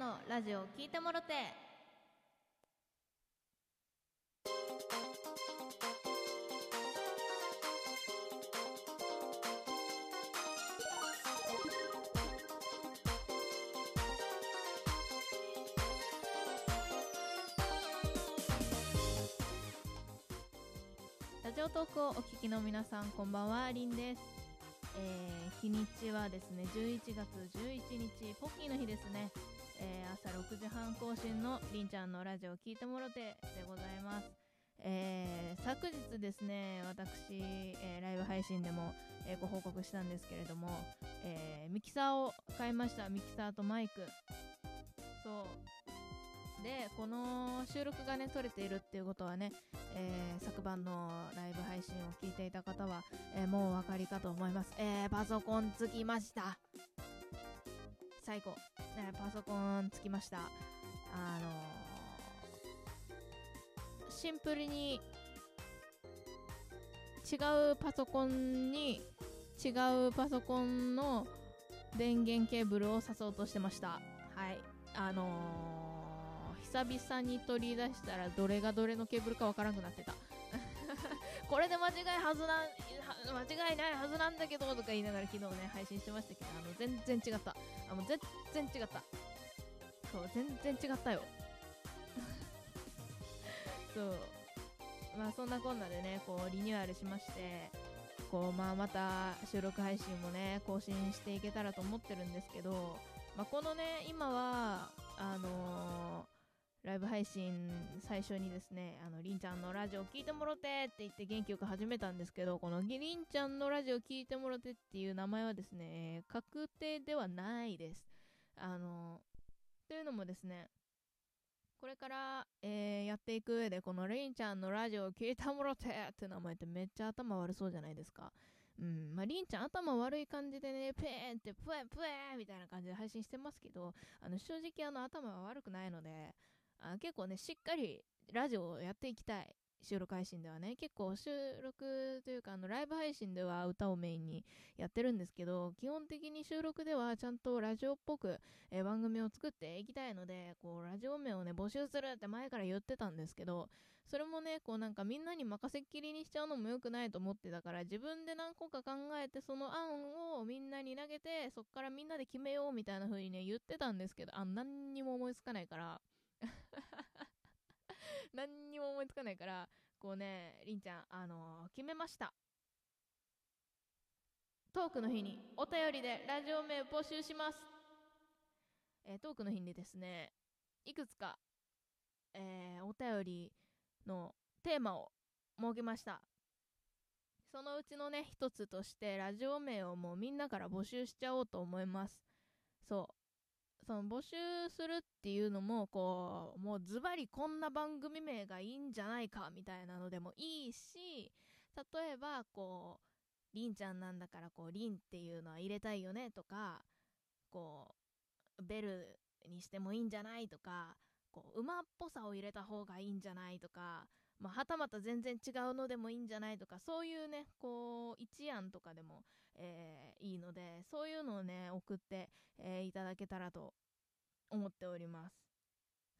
のラジオ聞いてもろて。ラジオトークをお聞きの皆さんこんばんはりんです。えー、日にちはですね11月11日ポッキーの日ですね、えー、朝6時半更新のりんちゃんのラジオ聞いてもろてでございますえー、昨日ですね私、えー、ライブ配信でも、えー、ご報告したんですけれども、えミキサーを買いましたミキサーとマイクそうでこの収録がね撮れているっていうことはねえ、昨晩のライブ配信を聞いていた方は、え、もうお分かりかと思います。えー、パソコンつきました。最高。えパソコンつきました。あのシンプルに違うパソコンに違うパソコンの電源ケーブルを挿そうとしてました。はい。あのー久々に取り出したらどれがどれのケーブルかわからなくなってたこれで間違いはずな間違いないはずなんだけどとか言いながら昨日ね配信してましたけどあの全然違った。あもう全然違った。そう全然違ったよ。そう。まあそんなこんなでねこうリニューアルしましてこうまあまた収録配信もね更新していけたらと思ってるんですけど、まあ、このね今はあのーライブ配信最初にですね、あの、りんちゃんのラジオ聞いてもろてって言って元気よく始めたんですけど、このりんちゃんのラジオ聞いてもろてっていう名前はですね、確定ではないです。あの、というのもですね、これから、えー、やっていく上で、このりんちゃんのラジオ聞いてもろてって名前ってめっちゃ頭悪そうじゃないですか。うん。まあ、りんちゃん頭悪い感じでね、ペーンって、プエプエーみたいな感じで配信してますけど、あの、正直あの、頭は悪くないので、あ結構ね、しっかりラジオをやっていきたい。収録配信ではね、結構収録というか、あの、ライブ配信では歌をメインにやってるんですけど、基本的に収録ではちゃんとラジオっぽく、えー、番組を作っていきたいので、こう、ラジオ名をね、募集するって前から言ってたんですけど、それもね、こうなんかみんなに任せっきりにしちゃうのも良くないと思ってたから、自分で何個か考えて、その案をみんなに投げて、そっからみんなで決めようみたいな風にね、言ってたんですけど、あ、何にも思いつかないから、何にも思いつかないから、こうね、りんちゃん、あのー、決めました。トークの日にお便りでラジオ名募集します。えー、トークの日にですね、いくつか、えー、お便りのテーマを設けました。そのうちのね、一つとして、ラジオ名をもうみんなから募集しちゃおうと思います。そう。その募集するっていうのも、こう、もうズバリこんな番組名がいいんじゃないかみたいなのでもいいし、例えば、こう、りんちゃんなんだから、こう、りんっていうのは入れたいよねとか、こう、ベルにしてもいいんじゃないとか、こう、馬っぽさを入れた方がいいんじゃないとか、まあ、はたまた全然違うのでもいいんじゃないとか、そういうね、こう、一案とかでも、えー、いいので、そういうのをね、送って、えー、いただけたらと思っております。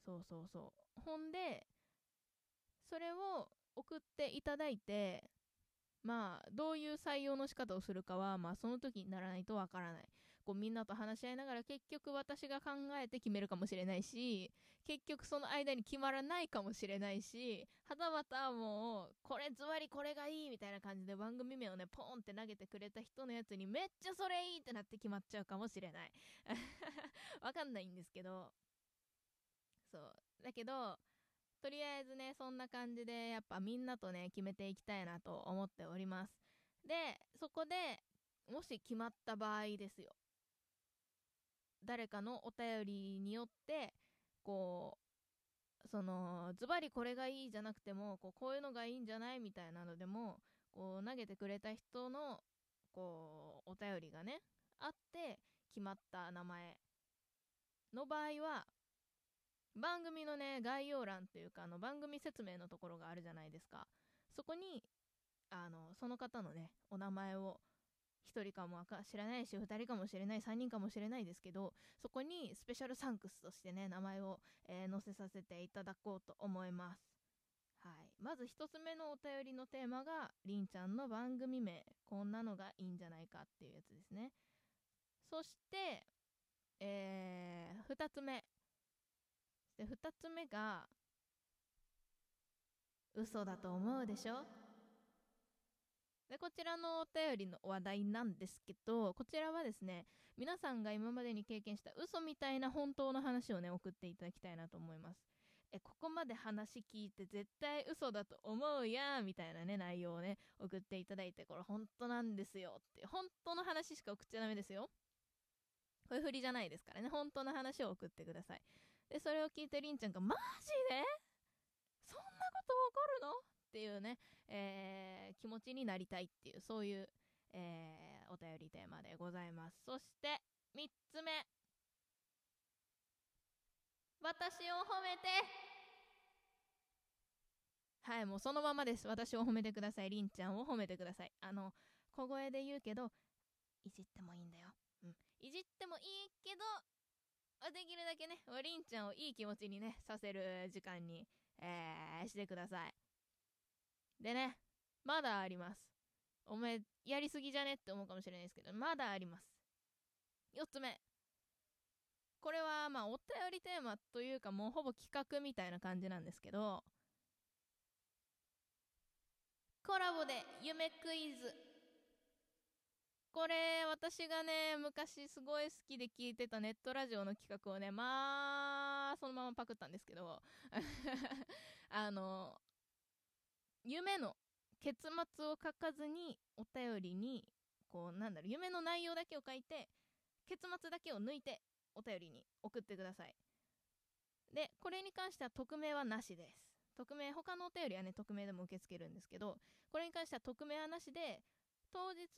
そうそうそう。ほんで、それを送っていただいて、まあ、どういう採用の仕方をするかは、まあ、その時にならないとわからない。こう、みんなと話し合いながら、結局私が考えて決めるかもしれないし、結局その間に決まらないかもしれないし、はたまたもう、これズワリこれがいいみたいな感じで番組名をね、ポーンって投げてくれた人のやつに、めっちゃそれいいってなって決まっちゃうかもしれない。わかんないんですけど、そう。だけど、とりあえずね、そんな感じで、やっぱみんなとね、決めていきたいなと思っております。で、そこで、もし決まった場合ですよ。誰かのお便りによって、こう、その、ズバリこれがいいじゃなくても、こうこういうのがいいんじゃないみたいなのでも、こう、投げてくれた人の、こう、お便りがね、あって、決まった名前の場合は、番組のね、概要欄というか、あの、番組説明のところがあるじゃないですか。そこに、あの、その方のね、お名前を1人かも知らないし2人かもしれない3人かもしれないですけどそこにスペシャルサンクスとしてね名前を、えー、載せさせていただこうと思います。はい。まず1つ目のお便りのテーマがりんちゃんの番組名。こんなのがいいんじゃないかっていうやつですね。そしてえー、2つ目。で2つ目が嘘だと思うでしょ？でこちらのお便りの話題なんですけどこちらはですね皆さんが今までに経験した嘘みたいな本当の話をね送っていただきたいなと思います。えここまで話聞いて絶対嘘だと思うやーみたいなね内容をね送っていただいてこれ本当なんですよって本当の話しか送っちゃダメですよ。これ振りじゃないですからね本当の話を送ってください。でそれを聞いてりんちゃんがマジで？そんなこと起こるの？っていうね、えー、気持ちになりたいっていうそういう、えー、お便りテーマでございます。そして3つ目。私を褒めて。はいもうそのままです。私を褒めてください。りんちゃんを褒めてください。あの小声で言うけどいじってもいいんだよ、うん、いじってもいいけどできるだけねりんちゃんをいい気持ちにねさせる時間に、えー、してください。でね、まだあります。お前、やりすぎじゃねって思うかもしれないですけど、まだあります。4つ目。これは、まあ、お便りテーマというか、もうほぼ企画みたいな感じなんですけど、コラボで夢クイズ。これ、私がね、昔すごい好きで聞いてたネットラジオの企画をね、まあ、そのままパクったんですけど、あの、夢の結末を書かずにお便りにこうなんだろう夢の内容だけを書いて結末だけを抜いてお便りに送ってください。でこれに関しては匿名はなしです。匿名他のお便りはね匿名でも受け付けるんですけどこれに関しては匿名はなしで当日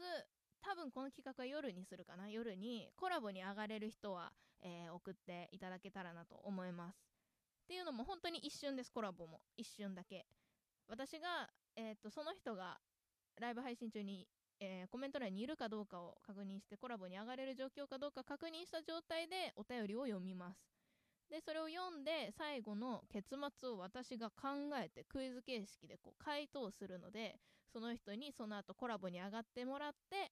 多分この企画は夜にするかな？夜にコラボに上がれる人は、えー、送っていただけたらなと思います。っていうのも本当に一瞬ですコラボも。一瞬だけ。私が、えーと、その人がライブ配信中に、えー、コメント欄にいるかどうかを確認してコラボに上がれる状況かどうか確認した状態でお便りを読みます。でそれを読んで最後の結末を私が考えてクイズ形式でこう回答するのでその人にその後コラボに上がってもらって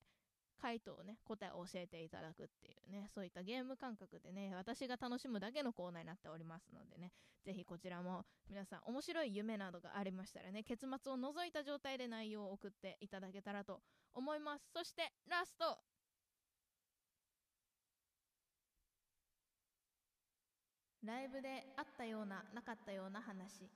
回答をね、答えを教えていただくっていうね、そういったゲーム感覚でね、私が楽しむだけのコーナーになっておりますのでね、ぜひこちらも皆さん面白い夢などがありましたらね、結末を除いた状態で内容を送っていただけたらと思います。そしてラストライブであったような、なかったような話。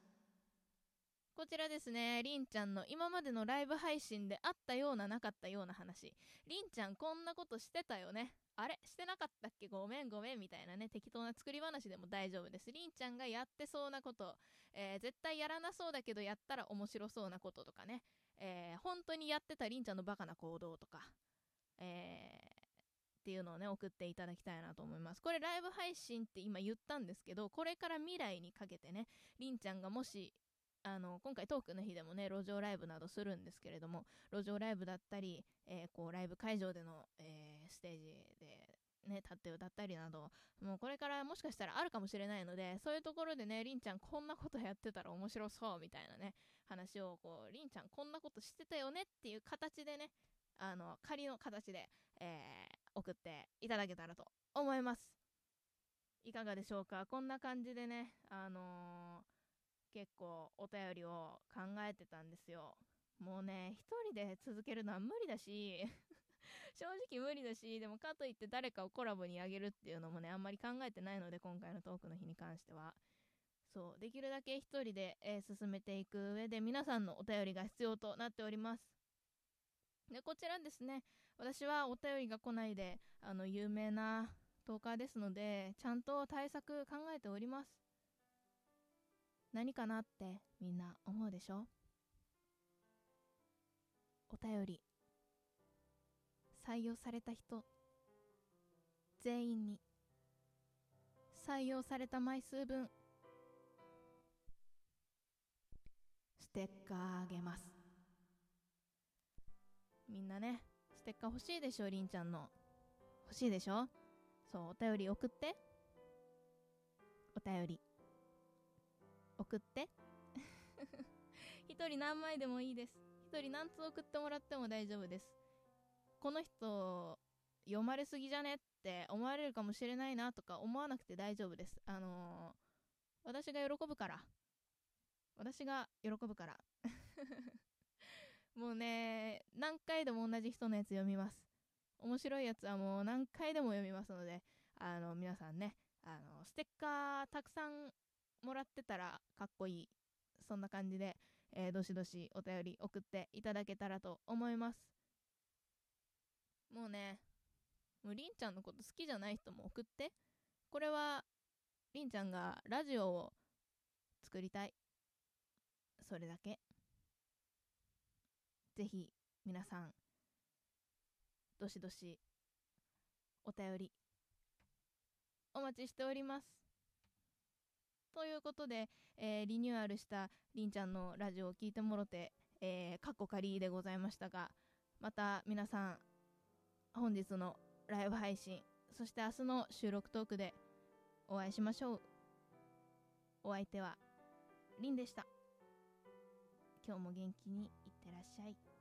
こちらですね、りんちゃんの今までのライブ配信であったようななかったような話。りんちゃんこんなことしてたよね。あれ？してなかったっけ？ごめんごめんみたいなね、適当な作り話でも大丈夫です。りんちゃんがやってそうなこと、えー、絶対やらなそうだけどやったら面白そうなこととかね、えー、本当にやってたりんちゃんのバカな行動とか、えー、っていうのをね、送っていただきたいなと思います。これライブ配信って今言ったんですけど、これから未来にかけてね、りんちゃんがもしあの今回トークの日でもね路上ライブなどするんですけれども路上ライブだったり、えー、こうライブ会場での、えー、ステージでね、立って歌ったりなど、もうこれからもしかしたらあるかもしれないので、そういうところでね、りんちゃんこんなことやってたら面白そうみたいなね、話を、こう、りんちゃんこんなことしてたよねっていう形でね、あの、仮の形で、えー、送っていただけたらと思います。いかがでしょうか？こんな感じでね、あのー結構お便りを考えてたんですよ。もうね、一人で続けるのは無理だし 正直無理だし、でもかといって誰かをコラボにあげるっていうのもね、あんまり考えてないので、今回のトークの日に関しては。そう、できるだけ一人で、えー、進めていく上で皆さんのお便りが必要となっております。で、こちらですね、私はお便りが来ないで、あの、有名なトーカーですので、ちゃんと対策考えております。何かなってみんな思うでしょ？お便り。採用された人。全員に。採用された枚数分。ステッカーあげます。みんなねステッカー欲しいでしょりんちゃんの。欲しいでしょ？そうお便り送って。お便り。送って。一人何枚でもいいです。一人何つ送ってもらっても大丈夫です。この人読まれすぎじゃねって思われるかもしれないなとか思わなくて大丈夫です。あのー、私が喜ぶから。私が喜ぶから。もうね何回でも同じ人のやつ読みます。面白いやつはもう何回でも読みますのであの皆さんねあのステッカーたくさんもらってたらかっこいい。そんな感じで、えー、どしどしお便り送っていただけたらと思います。もうねもうりんちゃんのこと好きじゃない人も送って。これはりんちゃんがラジオを作りたい。それだけ。ぜひ皆さんどしどしお便りお待ちしております。ということで、えー、リニューアルしたりんちゃんのラジオを聞いてもろて、えー、かっこ仮でございましたがまた皆さん本日のライブ配信そして明日の収録トークでお会いしましょう。お相手はりんでした。今日も元気にいってらっしゃい。